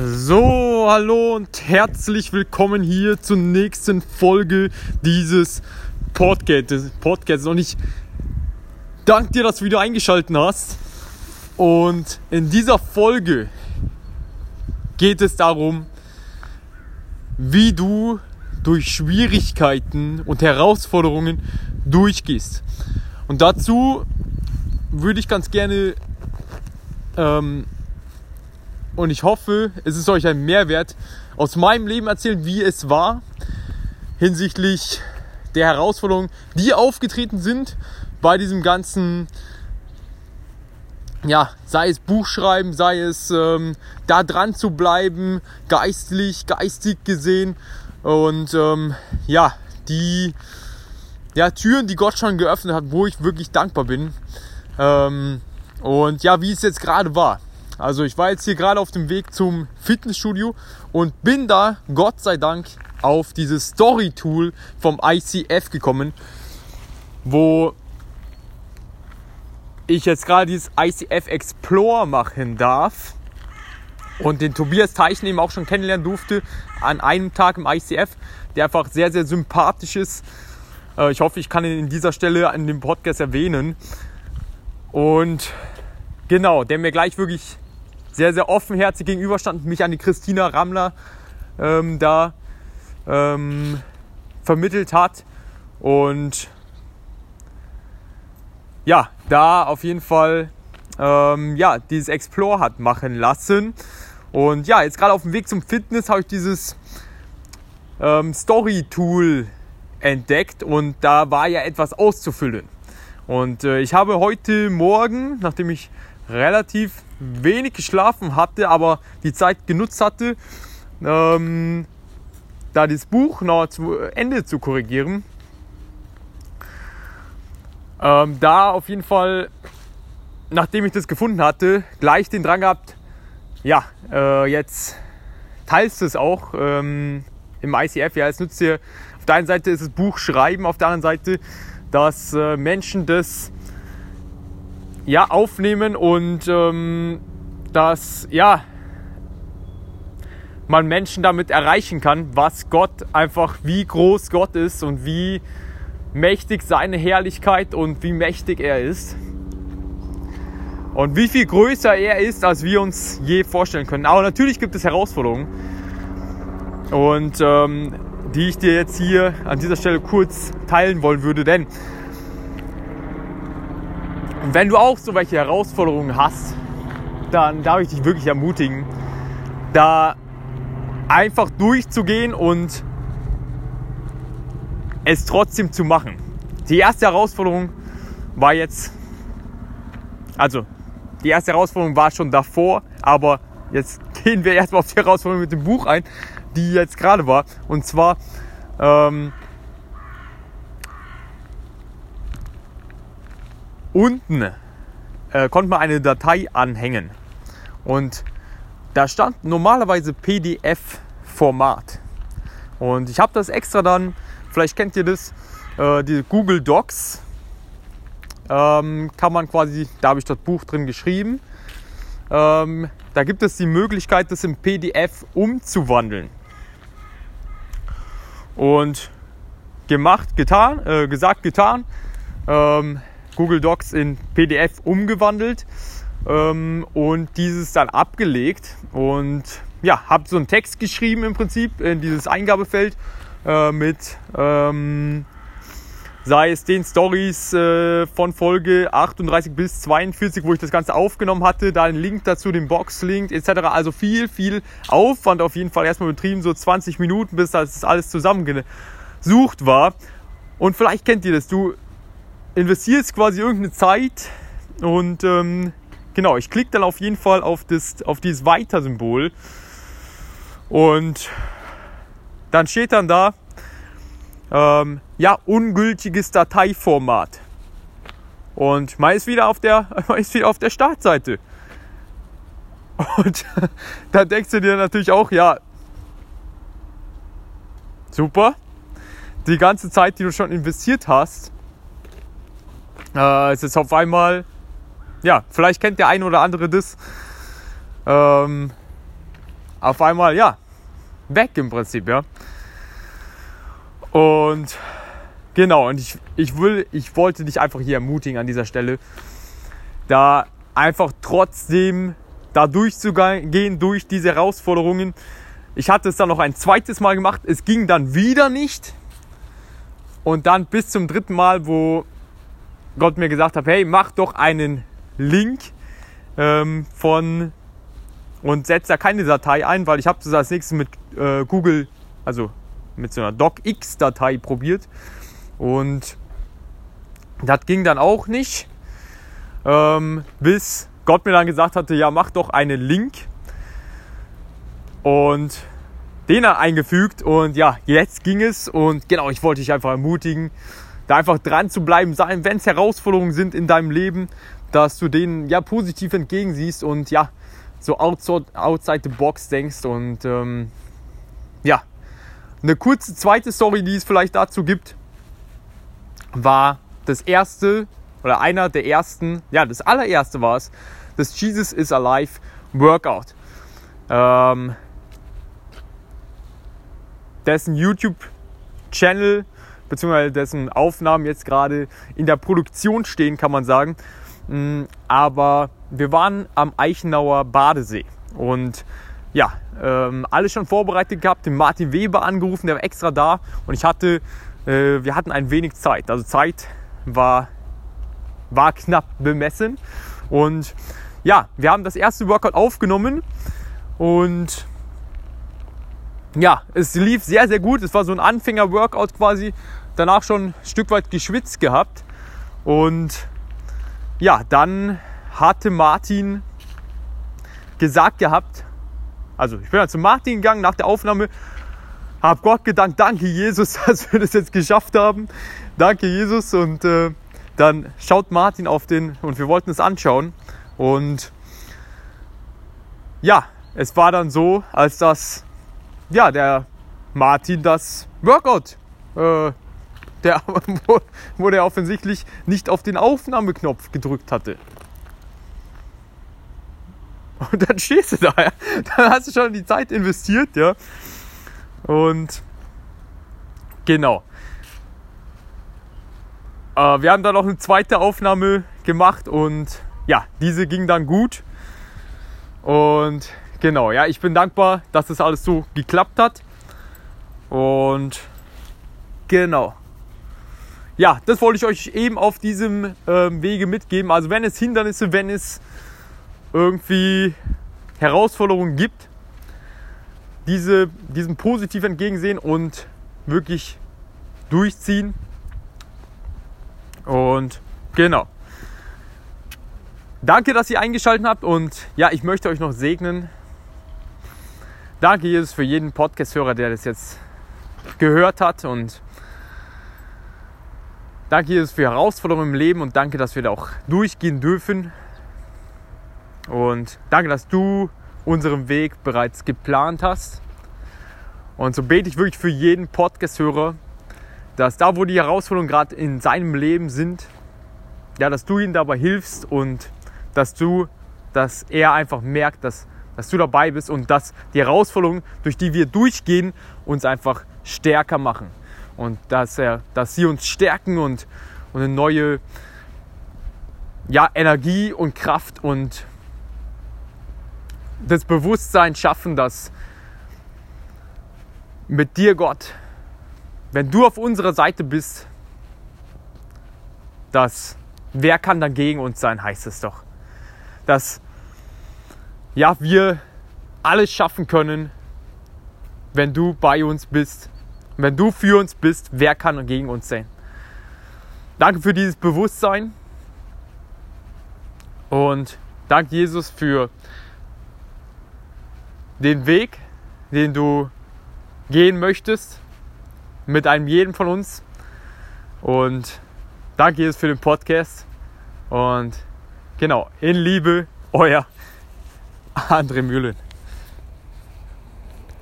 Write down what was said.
So, hallo und herzlich willkommen hier zur nächsten Folge dieses Podcasts. Podcasts. Und ich danke dir, dass du wieder eingeschaltet hast. Und in dieser Folge geht es darum, wie du durch Schwierigkeiten und Herausforderungen durchgehst. Und dazu würde ich ganz gerne ähm, und ich hoffe, es ist euch ein Mehrwert aus meinem Leben erzählen, wie es war hinsichtlich der Herausforderungen, die aufgetreten sind bei diesem ganzen, ja, sei es Buchschreiben, sei es ähm, da dran zu bleiben, geistlich, geistig gesehen und ähm, ja, die ja, Türen, die Gott schon geöffnet hat, wo ich wirklich dankbar bin. Ähm, und ja, wie es jetzt gerade war. Also ich war jetzt hier gerade auf dem Weg zum Fitnessstudio und bin da, Gott sei Dank, auf dieses Story-Tool vom ICF gekommen, wo ich jetzt gerade dieses ICF Explore machen darf und den Tobias Teichen eben auch schon kennenlernen durfte an einem Tag im ICF, der einfach sehr, sehr sympathisch ist. Äh, ich hoffe, ich kann ihn in dieser Stelle in dem Podcast erwähnen. Und genau, der mir gleich wirklich sehr, sehr offenherzig gegenüberstand, mich an die Christina Rammler ähm, da ähm, vermittelt hat. Und ja, da auf jeden Fall ähm, ja, dieses Explore hat machen lassen. Und ja, jetzt gerade auf dem Weg zum Fitness habe ich dieses ähm, Story-Tool entdeckt und da war ja etwas auszufüllen. Und äh, ich habe heute Morgen, nachdem ich relativ wenig geschlafen hatte, aber die Zeit genutzt hatte, ähm, da das Buch noch zu Ende zu korrigieren. Ähm, da auf jeden Fall, nachdem ich das gefunden hatte, gleich den Drang gehabt, ja, äh, jetzt teilst du es auch ähm, im ICF. Ja, es nützt dir, auf der einen Seite ist es Buch schreiben, auf der anderen Seite, dass äh, Menschen das ja, aufnehmen und ähm, dass ja, man Menschen damit erreichen kann, was Gott einfach, wie groß Gott ist und wie mächtig seine Herrlichkeit und wie mächtig er ist. Und wie viel größer er ist, als wir uns je vorstellen können. Aber natürlich gibt es Herausforderungen. Und ähm, die ich dir jetzt hier an dieser Stelle kurz teilen wollen würde. Denn und wenn du auch so welche Herausforderungen hast, dann darf ich dich wirklich ermutigen, da einfach durchzugehen und es trotzdem zu machen. Die erste Herausforderung war jetzt, also die erste Herausforderung war schon davor, aber jetzt gehen wir erstmal auf die Herausforderung mit dem Buch ein, die jetzt gerade war. Und zwar ähm, unten äh, konnte man eine Datei anhängen und da stand normalerweise PDF-Format. Und ich habe das extra dann, vielleicht kennt ihr das, äh, die Google Docs, ähm, kann man quasi, da habe ich das Buch drin geschrieben. Ähm, da gibt es die Möglichkeit, das in PDF umzuwandeln. Und gemacht, getan, äh, gesagt, getan. Ähm, Google Docs in PDF umgewandelt ähm, und dieses dann abgelegt und ja, habe so einen Text geschrieben im Prinzip in dieses Eingabefeld äh, mit ähm, sei es den Stories äh, von Folge 38 bis 42, wo ich das Ganze aufgenommen hatte, da ein Link dazu, den Boxlink etc. Also viel, viel Aufwand auf jeden Fall erstmal betrieben, so 20 Minuten, bis das alles zusammengesucht war. Und vielleicht kennt ihr das, du investierst quasi irgendeine Zeit und ähm, genau, ich klicke dann auf jeden Fall auf, das, auf dieses Weiter-Symbol und dann steht dann da, ähm, ja, ungültiges Dateiformat. Und man ist wieder auf der, man ist wieder auf der Startseite. Und da denkst du dir natürlich auch, ja, super. Die ganze Zeit, die du schon investiert hast, äh, es ist auf einmal, ja, vielleicht kennt der eine oder andere das. Ähm, auf einmal, ja, weg im Prinzip, ja. Und genau, und ich, ich, will, ich wollte dich einfach hier ermutigen an dieser Stelle, da einfach trotzdem da durchzugehen durch diese Herausforderungen. Ich hatte es dann noch ein zweites Mal gemacht, es ging dann wieder nicht. Und dann bis zum dritten Mal, wo Gott mir gesagt hat, hey, mach doch einen Link ähm, von und setze da keine Datei ein, weil ich habe das als nächstes mit äh, Google, also mit so einer DocX-Datei probiert. Und das ging dann auch nicht, ähm, bis Gott mir dann gesagt hatte, ja mach doch einen Link. Und den dann eingefügt und ja, jetzt ging es. Und genau, ich wollte dich einfach ermutigen, da einfach dran zu bleiben sein, wenn es Herausforderungen sind in deinem Leben, dass du denen ja positiv entgegensiehst und ja, so outside the box denkst und ähm, ja, eine kurze zweite Story, die es vielleicht dazu gibt, war das erste oder einer der ersten, ja, das allererste war es, das Jesus is Alive Workout. Ähm, dessen YouTube-Channel beziehungsweise dessen Aufnahmen jetzt gerade in der Produktion stehen, kann man sagen. Mm, aber wir waren am Eichenauer Badesee und ja, ähm, alles schon vorbereitet gehabt, den Martin Weber angerufen, der war extra da und ich hatte, äh, wir hatten ein wenig Zeit. Also Zeit war, war knapp bemessen und ja, wir haben das erste Workout aufgenommen und ja, es lief sehr, sehr gut. Es war so ein Anfänger-Workout quasi. Danach schon ein Stück weit geschwitzt gehabt. Und ja, dann hatte Martin gesagt gehabt, also ich bin dann zu Martin gegangen nach der Aufnahme, habe Gott gedankt, danke Jesus, dass wir das jetzt geschafft haben. Danke Jesus. Und äh, dann schaut Martin auf den und wir wollten es anschauen. Und ja, es war dann so, als das ja, der Martin das Workout, äh, der, wo, der offensichtlich nicht auf den Aufnahmeknopf gedrückt hatte. Und dann stehst du da, ja. Dann hast du schon die Zeit investiert, ja. Und genau. Äh, wir haben dann noch eine zweite Aufnahme gemacht und ja, diese ging dann gut. Und Genau, ja, ich bin dankbar, dass das alles so geklappt hat. Und genau. Ja, das wollte ich euch eben auf diesem ähm, Wege mitgeben. Also wenn es Hindernisse, wenn es irgendwie Herausforderungen gibt, diese, diesem positiv entgegensehen und wirklich durchziehen. Und genau. Danke, dass ihr eingeschaltet habt und ja, ich möchte euch noch segnen Danke, Jesus, für jeden Podcast-Hörer, der das jetzt gehört hat. Und danke, Jesus, für Herausforderungen im Leben und danke, dass wir da auch durchgehen dürfen. Und danke, dass du unseren Weg bereits geplant hast. Und so bete ich wirklich für jeden Podcast-Hörer, dass da, wo die Herausforderungen gerade in seinem Leben sind, ja, dass du ihm dabei hilfst und dass du, dass er einfach merkt, dass dass du dabei bist und dass die Herausforderungen, durch die wir durchgehen, uns einfach stärker machen. Und dass, er, dass sie uns stärken und, und eine neue ja, Energie und Kraft und das Bewusstsein schaffen, dass mit dir, Gott, wenn du auf unserer Seite bist, dass wer kann dann gegen uns sein, heißt es doch. Dass ja, wir alles schaffen können, wenn du bei uns bist. Wenn du für uns bist, wer kann gegen uns sein? Danke für dieses Bewusstsein und danke Jesus für den Weg, den du gehen möchtest mit einem jeden von uns. Und danke Jesus für den Podcast. Und genau, in Liebe, euer André Mühlen.